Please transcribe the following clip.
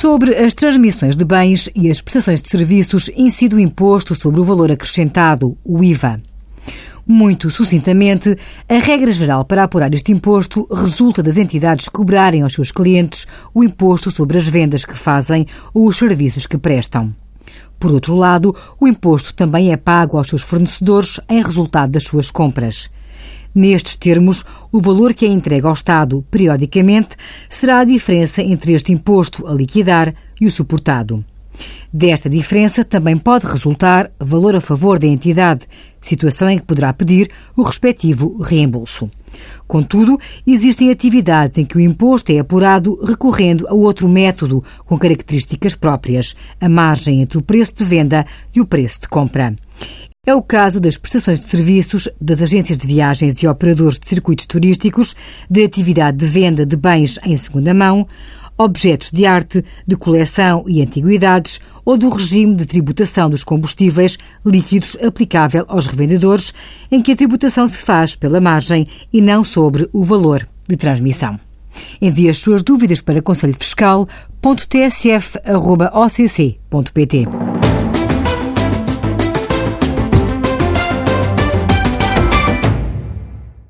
Sobre as transmissões de bens e as prestações de serviços incide o imposto sobre o valor acrescentado, o IVA. Muito sucintamente, a regra geral para apurar este imposto resulta das entidades cobrarem aos seus clientes o imposto sobre as vendas que fazem ou os serviços que prestam. Por outro lado, o imposto também é pago aos seus fornecedores em resultado das suas compras. Nestes termos, o valor que é entregue ao Estado periodicamente será a diferença entre este imposto a liquidar e o suportado. Desta diferença também pode resultar valor a favor da entidade, situação em que poderá pedir o respectivo reembolso. Contudo, existem atividades em que o imposto é apurado recorrendo a outro método com características próprias, a margem entre o preço de venda e o preço de compra. É o caso das prestações de serviços das agências de viagens e operadores de circuitos turísticos, da atividade de venda de bens em segunda mão, objetos de arte, de coleção e antiguidades ou do regime de tributação dos combustíveis líquidos aplicável aos revendedores, em que a tributação se faz pela margem e não sobre o valor de transmissão. Envie as suas dúvidas para conselhofiscal.tsf.occ.pt.